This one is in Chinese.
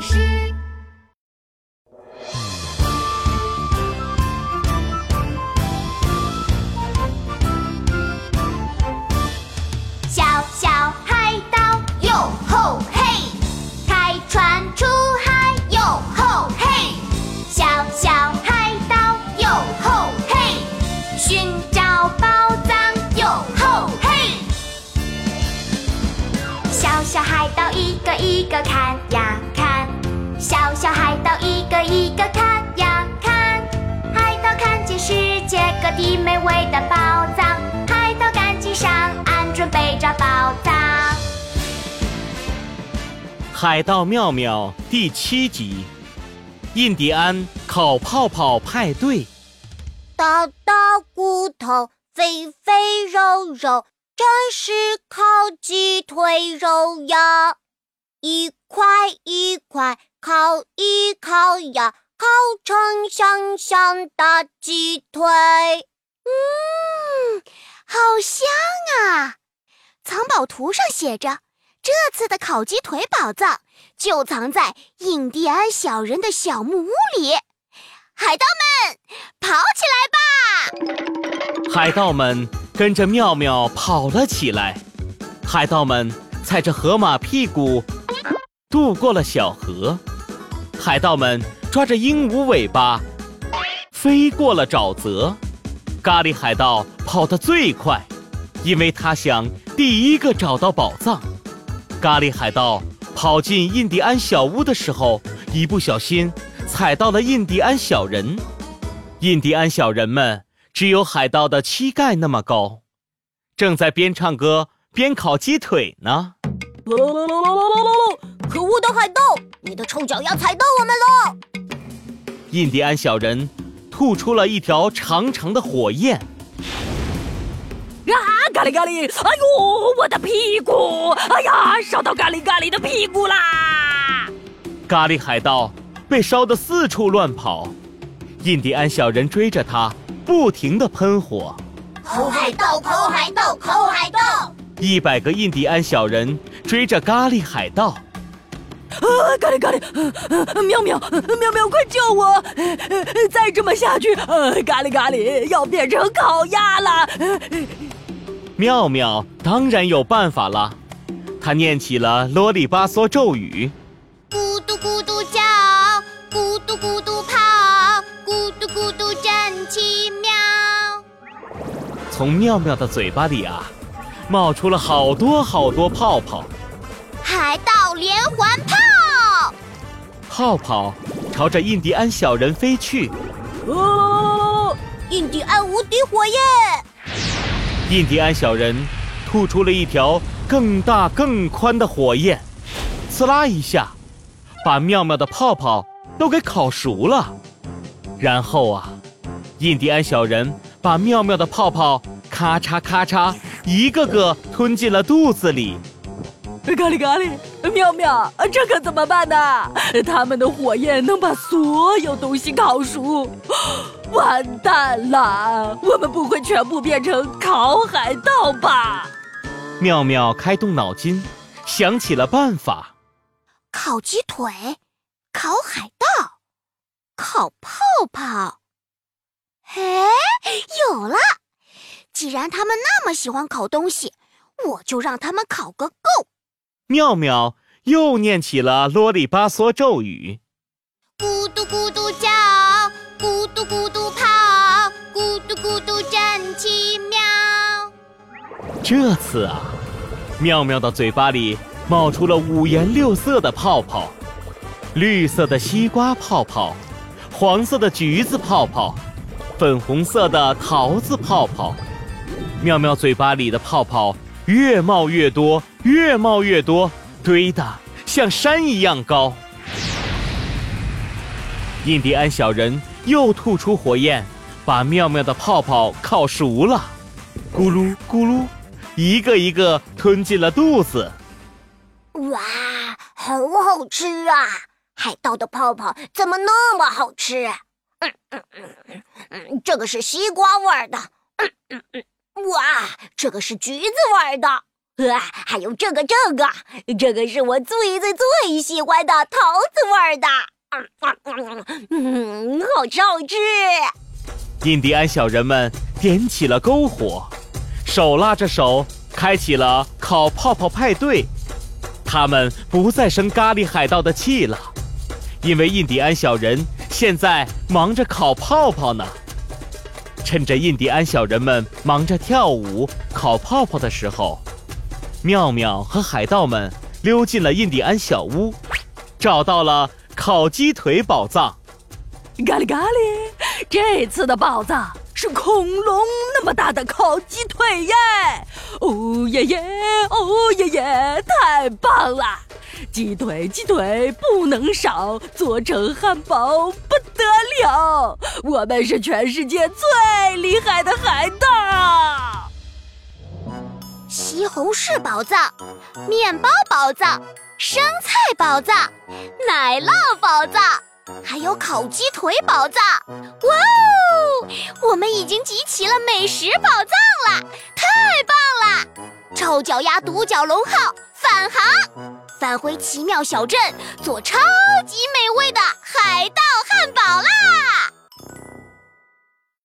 士。小小海盗哟吼嘿，开船出海哟吼嘿，小小海盗哟吼嘿，寻找宝藏哟吼嘿。小小海盗一个一个看呀，小小海盗一个一个看呀看，海盗看见世界各地美味的宝藏，海盗赶紧上岸准备找宝藏。海盗妙妙第七集，印第安烤泡泡派对。大大骨头，肥肥肉肉，这是烤鸡腿肉呀！一块一块烤一烤呀，烤成香香的鸡腿。嗯，好香啊！藏宝图上写着，这次的烤鸡腿宝藏就藏在印第安小人的小木屋里。海盗们，跑起来吧！海盗们跟着妙妙跑了起来。海盗们踩着河马屁股渡过了小河。海盗们抓着鹦鹉尾巴飞过了沼泽，咖喱海盗跑得最快，因为他想第一个找到宝藏。咖喱海盗跑进印第安小屋的时候，一不小心踩到了印第安小人。印第安小人们只有海盗的膝盖那么高，正在边唱歌边烤鸡腿呢。可恶的海盗，你的臭脚丫踩到我们了！印第安小人吐出了一条长长的火焰。啊！咖喱咖喱！哎呦，我的屁股！哎呀，烧到咖喱咖喱的屁股啦！咖喱海盗被烧得四处乱跑，印第安小人追着他，不停地喷火。抠海盗，抠海盗，抠海盗！一百个印第安小人追着咖喱海盗。啊！咖喱咖喱！呃妙妙妙妙，快救我！再这么下去，呃，咖喱咖喱要变成烤鸭了！妙妙当然有办法了，他念起了啰里吧嗦咒语。咕嘟咕嘟叫，咕嘟咕嘟跑，咕嘟咕嘟真奇妙。从妙妙的嘴巴里啊，冒出了好多好多泡泡，海盗连环炮！泡泡朝着印第安小人飞去。哦，印第安无敌火焰！印第安小人吐出了一条更大更宽的火焰，呲啦一下，把妙妙的泡泡都给烤熟了。然后啊，印第安小人把妙妙的泡泡咔嚓咔嚓一个个吞进了肚子里。咖喱咖喱，妙妙，这可怎么办呢？他们的火焰能把所有东西烤熟，完蛋了！我们不会全部变成烤海盗吧？妙妙开动脑筋，想起了办法。烤鸡腿，烤海盗，烤泡泡。哎，有了！既然他们那么喜欢烤东西，我就让他们烤个够。妙妙又念起了啰里吧嗦咒语。咕嘟咕嘟叫，咕嘟咕嘟跑，咕嘟咕嘟真奇妙。这次啊，妙妙的嘴巴里冒出了五颜六色的泡泡：绿色的西瓜泡泡，黄色的橘子泡泡，粉红色的桃子泡泡。妙妙嘴巴里的泡泡越冒越多，越冒越多，堆得像山一样高。印第安小人又吐出火焰，把妙妙的泡泡烤熟了，咕噜咕噜，一个一个吞进了肚子。哇，好好吃啊！海盗的泡泡怎么那么好吃？嗯嗯嗯嗯，这个是西瓜味儿的。嗯嗯嗯，哇，这个是橘子味的。啊，还有这个，这个，这个是我最最最喜欢的桃子味儿的，嗯，好吃好吃。印第安小人们点起了篝火，手拉着手，开启了烤泡泡派对。他们不再生咖喱海盗的气了，因为印第安小人现在忙着烤泡泡呢。趁着印第安小人们忙着跳舞、烤泡泡的时候，妙妙和海盗们溜进了印第安小屋，找到了烤鸡腿宝藏。咖喱咖喱，这次的宝藏是恐龙那么大的烤鸡腿耶！哦耶耶，哦耶耶，太棒了！鸡腿鸡腿不能少，做成汉堡不得了！我们是全世界最厉害的海盗！西红柿宝藏、面包宝藏、生菜宝藏、奶酪宝藏。还有烤鸡腿宝藏，哇哦！我们已经集齐了美食宝藏了，太棒了！臭脚丫独角龙号返航，返回奇妙小镇，做超级美味的海盗汉堡啦！